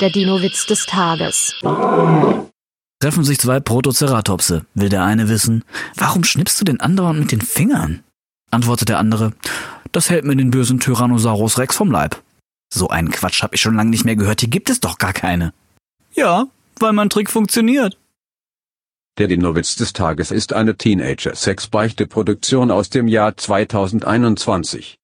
Der Dino-Witz des Tages. Treffen sich zwei Protoceratopse. Will der eine wissen, warum schnippst du den anderen mit den Fingern? Antwortet der andere, das hält mir den bösen Tyrannosaurus Rex vom Leib. So einen Quatsch hab ich schon lange nicht mehr gehört, hier gibt es doch gar keine. Ja, weil mein Trick funktioniert. Der Dino-Witz des Tages ist eine Teenager-Sex-Beichte-Produktion aus dem Jahr 2021.